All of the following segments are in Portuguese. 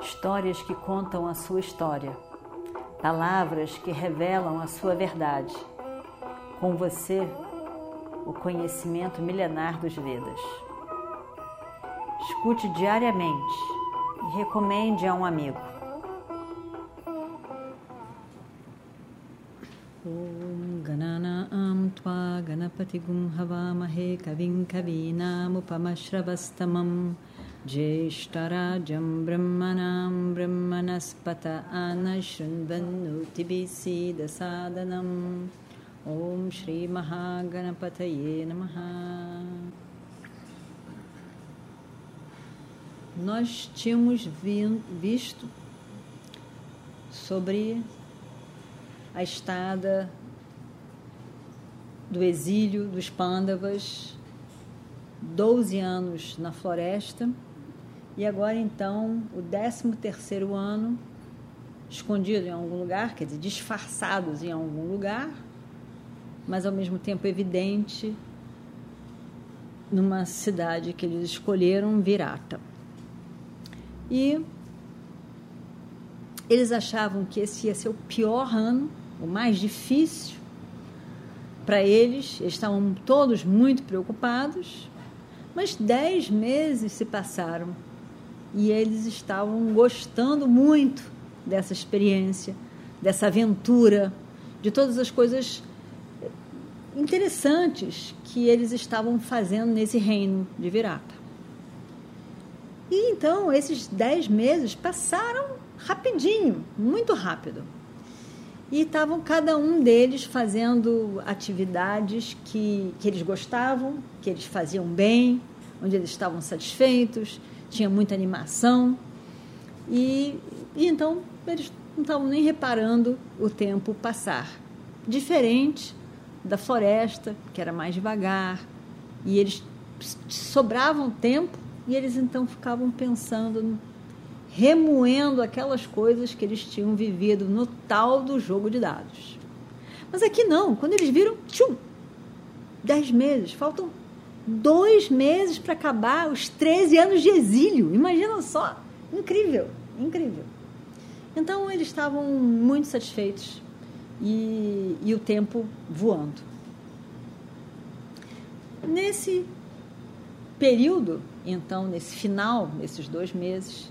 histórias que contam a sua história, palavras que revelam a sua verdade. Com você, o conhecimento milenar dos Vedas. Escute diariamente e recomende a um amigo. ॐ गणानां त्वा गणपतिगुं हवामहे कविं कवीनामुपमश्रवस्तमं ज्येष्ठराजं ब्रह्मणां ब्रह्मणस्पत आनशृण्वन्नुतिभिसीदसादनम् ॐ श्रीमहागणपतये नमः Nós tínhamos vi- visto sobre a estada do exílio dos Pândavas, 12 anos na floresta, e agora então o 13 terceiro ano, escondido em algum lugar, quer dizer, disfarçados em algum lugar, mas ao mesmo tempo evidente, numa cidade que eles escolheram, Virata. E eles achavam que esse ia ser o pior ano, o mais difícil para eles. Eles estavam todos muito preocupados, mas dez meses se passaram e eles estavam gostando muito dessa experiência, dessa aventura, de todas as coisas interessantes que eles estavam fazendo nesse reino de Virata. E então esses dez meses passaram rapidinho, muito rápido. E estavam cada um deles fazendo atividades que, que eles gostavam, que eles faziam bem, onde eles estavam satisfeitos, tinha muita animação. E, e então eles não estavam nem reparando o tempo passar. Diferente da floresta, que era mais devagar, e eles sobravam tempo e eles então ficavam pensando, remoendo aquelas coisas que eles tinham vivido no tal do jogo de dados. Mas aqui não, quando eles viram, tchum, dez meses, faltam dois meses para acabar os 13 anos de exílio. Imagina só, incrível, incrível. Então eles estavam muito satisfeitos e, e o tempo voando. Nesse período, então, nesse final, nesses dois meses,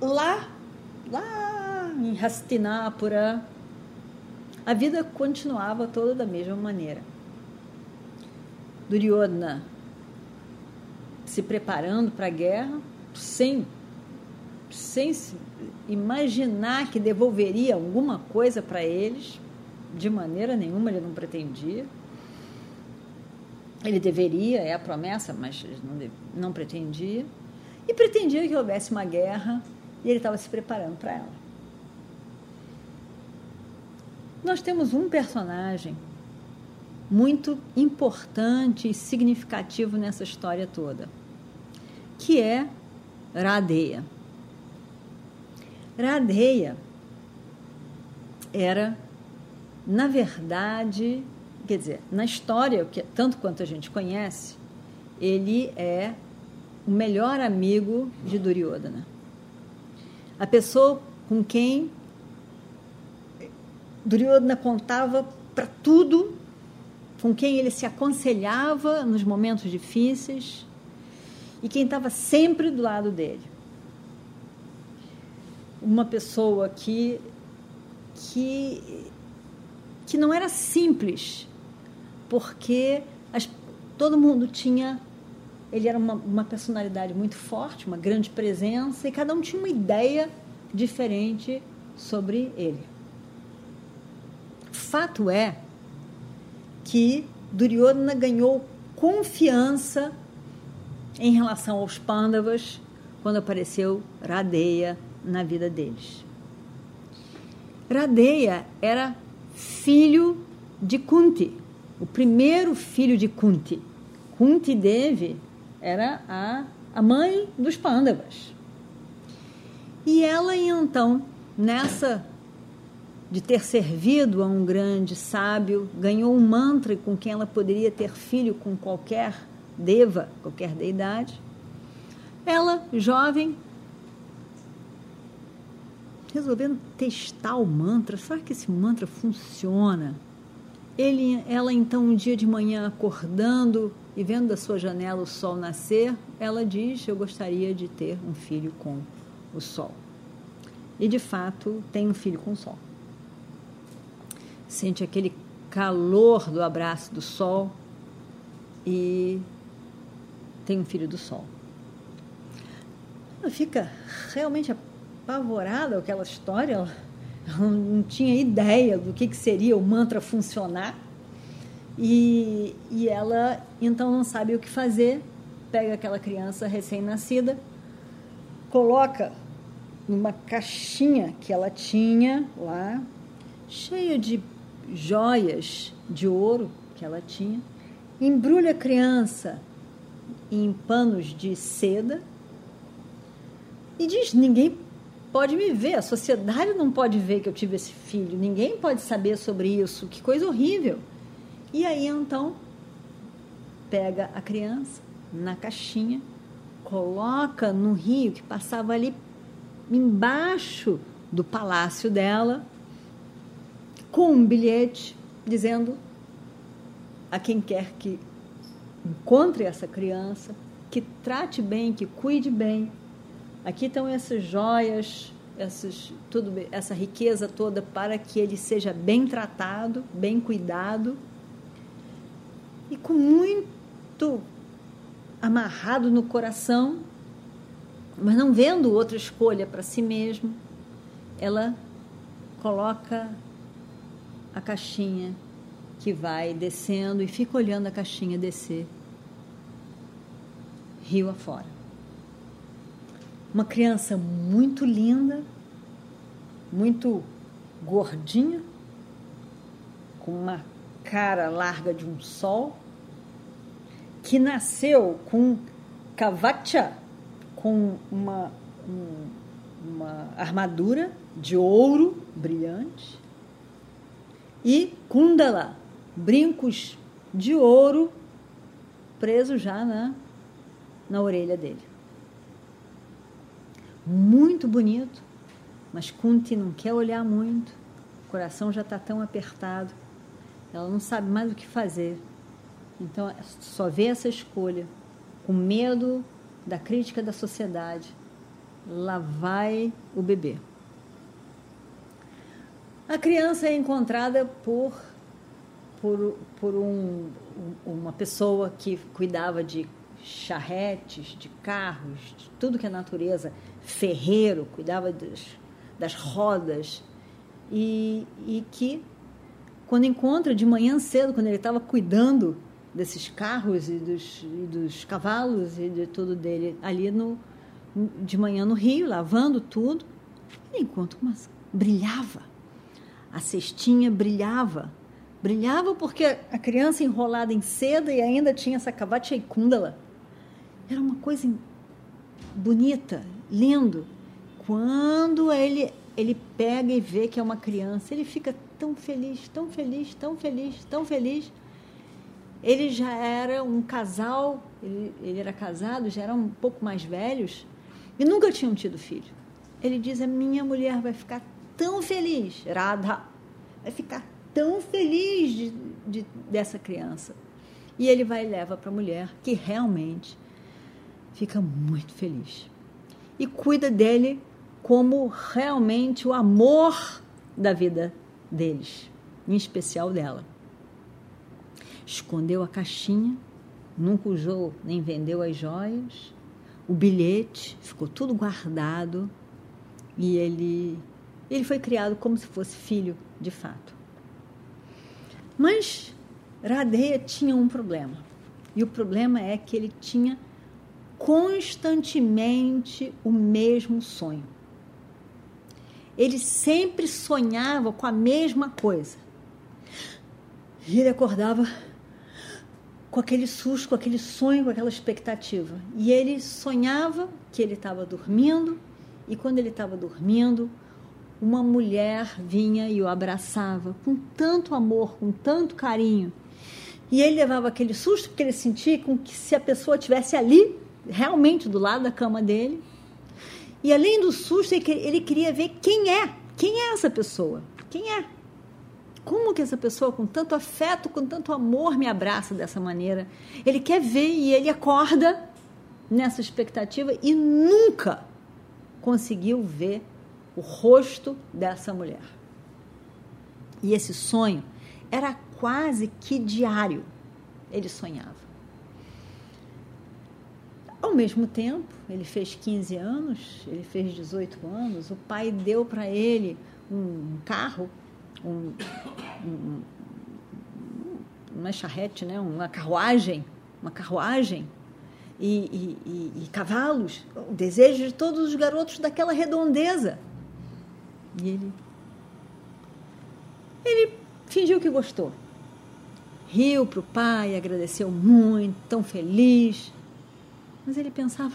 lá, lá em Hastinapura, a vida continuava toda da mesma maneira. Duryodhana se preparando para a guerra, sem, sem imaginar que devolveria alguma coisa para eles, de maneira nenhuma ele não pretendia. Ele deveria, é a promessa, mas não, não pretendia. E pretendia que houvesse uma guerra e ele estava se preparando para ela. Nós temos um personagem muito importante e significativo nessa história toda, que é Radeia. Radeia era, na verdade, quer dizer, na história, que tanto quanto a gente conhece, ele é o melhor amigo de Duryodhana. A pessoa com quem Duryodhana contava para tudo, com quem ele se aconselhava nos momentos difíceis e quem estava sempre do lado dele. Uma pessoa que que que não era simples, porque as, todo mundo tinha ele era uma, uma personalidade muito forte, uma grande presença, e cada um tinha uma ideia diferente sobre ele. Fato é que Duryodhana ganhou confiança em relação aos Pandavas quando apareceu Radeya na vida deles. Radeya era filho de Kunti, o primeiro filho de Kunti. Kunti Devi era a, a mãe dos Pandavas. E ela, então, nessa de ter servido a um grande sábio, ganhou um mantra com quem ela poderia ter filho com qualquer deva, qualquer deidade. Ela, jovem, resolvendo testar o mantra. Será que esse mantra funciona? Ele, ela então um dia de manhã acordando e vendo da sua janela o sol nascer, ela diz: "Eu gostaria de ter um filho com o sol". E de fato tem um filho com o sol. Sente aquele calor do abraço do sol e tem um filho do sol. Ela fica realmente apavorada com aquela história, ela não tinha ideia do que, que seria o mantra funcionar. E, e ela então não sabe o que fazer, pega aquela criança recém-nascida, coloca numa caixinha que ela tinha lá, cheia de joias de ouro que ela tinha, embrulha a criança em panos de seda. E diz: ninguém pode me ver, a sociedade não pode ver que eu tive esse filho, ninguém pode saber sobre isso, que coisa horrível. E aí então pega a criança na caixinha, coloca no rio que passava ali embaixo do palácio dela, com um bilhete dizendo a quem quer que encontre essa criança, que trate bem, que cuide bem. Aqui estão essas joias, essas, tudo, essa riqueza toda para que ele seja bem tratado, bem cuidado e com muito amarrado no coração, mas não vendo outra escolha para si mesmo, ela coloca a caixinha que vai descendo e fica olhando a caixinha descer rio afora. Uma criança muito linda, muito gordinha, com uma cara larga de um sol, que nasceu com cavacha, com uma, um, uma armadura de ouro brilhante, e kundala, brincos de ouro presos já na, na orelha dele. Muito bonito, mas Kunti não quer olhar muito, o coração já está tão apertado ela não sabe mais o que fazer. Então, só vê essa escolha, com medo da crítica da sociedade. Lá vai o bebê. A criança é encontrada por, por, por um, uma pessoa que cuidava de charretes, de carros, de tudo que é natureza, ferreiro, cuidava das, das rodas, e, e que quando encontra de manhã cedo, quando ele estava cuidando desses carros e dos, e dos, cavalos e de tudo dele ali no, de manhã no rio, lavando tudo, ele encontra uma brilhava. A cestinha brilhava. Brilhava porque a criança enrolada em seda e ainda tinha essa cavacha e kundala. Era uma coisa bonita, lindo. Quando ele ele pega e vê que é uma criança, ele fica tão feliz, tão feliz, tão feliz, tão feliz. Ele já era um casal, ele, ele era casado, já eram um pouco mais velhos e nunca tinham tido filho. Ele diz: A minha mulher vai ficar tão feliz, Radha, vai ficar tão feliz de, de, dessa criança. E ele vai e leva para a mulher, que realmente fica muito feliz. E cuida dele como realmente o amor da vida deles, em especial dela. Escondeu a caixinha, nunca usou nem vendeu as joias, o bilhete ficou tudo guardado e ele ele foi criado como se fosse filho de fato. Mas Radeia tinha um problema. E o problema é que ele tinha constantemente o mesmo sonho ele sempre sonhava com a mesma coisa. E ele acordava com aquele susto, com aquele sonho, com aquela expectativa. E ele sonhava que ele estava dormindo, e quando ele estava dormindo, uma mulher vinha e o abraçava com tanto amor, com tanto carinho. E ele levava aquele susto porque ele sentia como que se a pessoa estivesse ali realmente do lado da cama dele. E além do susto, ele queria ver quem é, quem é essa pessoa, quem é. Como que essa pessoa, com tanto afeto, com tanto amor, me abraça dessa maneira? Ele quer ver e ele acorda nessa expectativa e nunca conseguiu ver o rosto dessa mulher. E esse sonho era quase que diário. Ele sonhava. Ao mesmo tempo, ele fez 15 anos, ele fez 18 anos, o pai deu para ele um carro, um, um, uma charrete, né? uma carruagem, uma carruagem e, e, e, e cavalos, o desejo de todos os garotos daquela redondeza. E ele, ele fingiu que gostou. Riu para o pai, agradeceu muito, tão feliz. Mas ele pensava: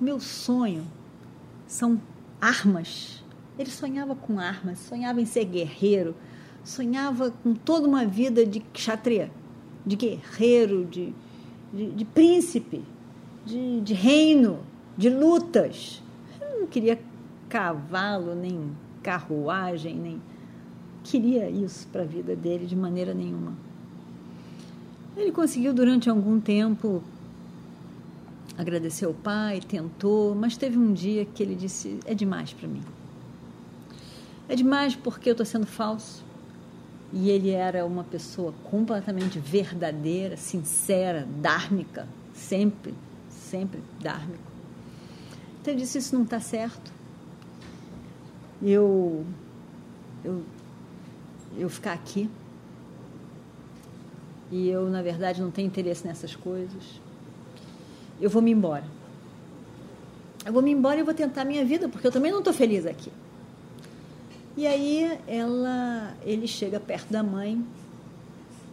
meu sonho são armas. Ele sonhava com armas, sonhava em ser guerreiro, sonhava com toda uma vida de kshatriya, de guerreiro, de, de, de príncipe, de, de reino, de lutas. Ele não queria cavalo, nem carruagem, nem queria isso para a vida dele de maneira nenhuma. Ele conseguiu durante algum tempo agradecer ao pai, tentou, mas teve um dia que ele disse: é demais para mim. É demais porque eu estou sendo falso. E ele era uma pessoa completamente verdadeira, sincera, dármica, sempre, sempre dármico. Então ele disse: Isso não está certo. Eu, eu, eu ficar aqui e eu, na verdade, não tenho interesse nessas coisas. Eu vou me embora. Eu vou me embora e vou tentar a minha vida, porque eu também não estou feliz aqui. E aí ela, ele chega perto da mãe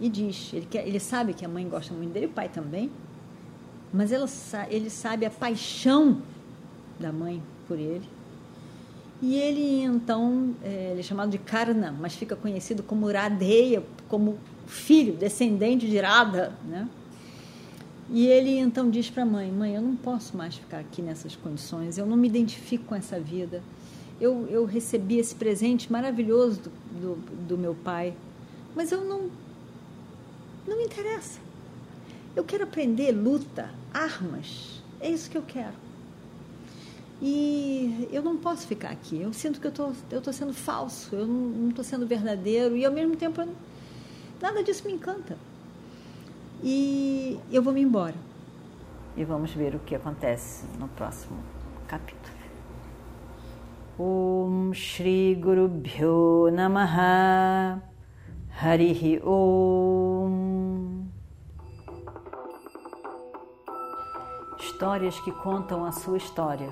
e diz, ele, quer, ele sabe que a mãe gosta muito dele, o pai também, mas ela, ele sabe a paixão da mãe por ele. E ele então, é, ele é chamado de Karna, mas fica conhecido como Radeya, como filho, descendente de Radha, né? E ele então diz para a mãe: Mãe, eu não posso mais ficar aqui nessas condições, eu não me identifico com essa vida. Eu, eu recebi esse presente maravilhoso do, do, do meu pai, mas eu não. Não me interessa. Eu quero aprender luta, armas. É isso que eu quero. E eu não posso ficar aqui. Eu sinto que eu tô, estou tô sendo falso, eu não estou sendo verdadeiro. E ao mesmo tempo, nada disso me encanta. E eu vou me embora. E vamos ver o que acontece no próximo capítulo. Om Shri Guru Bhyo Namaha Harihi Om Histórias que contam a sua história,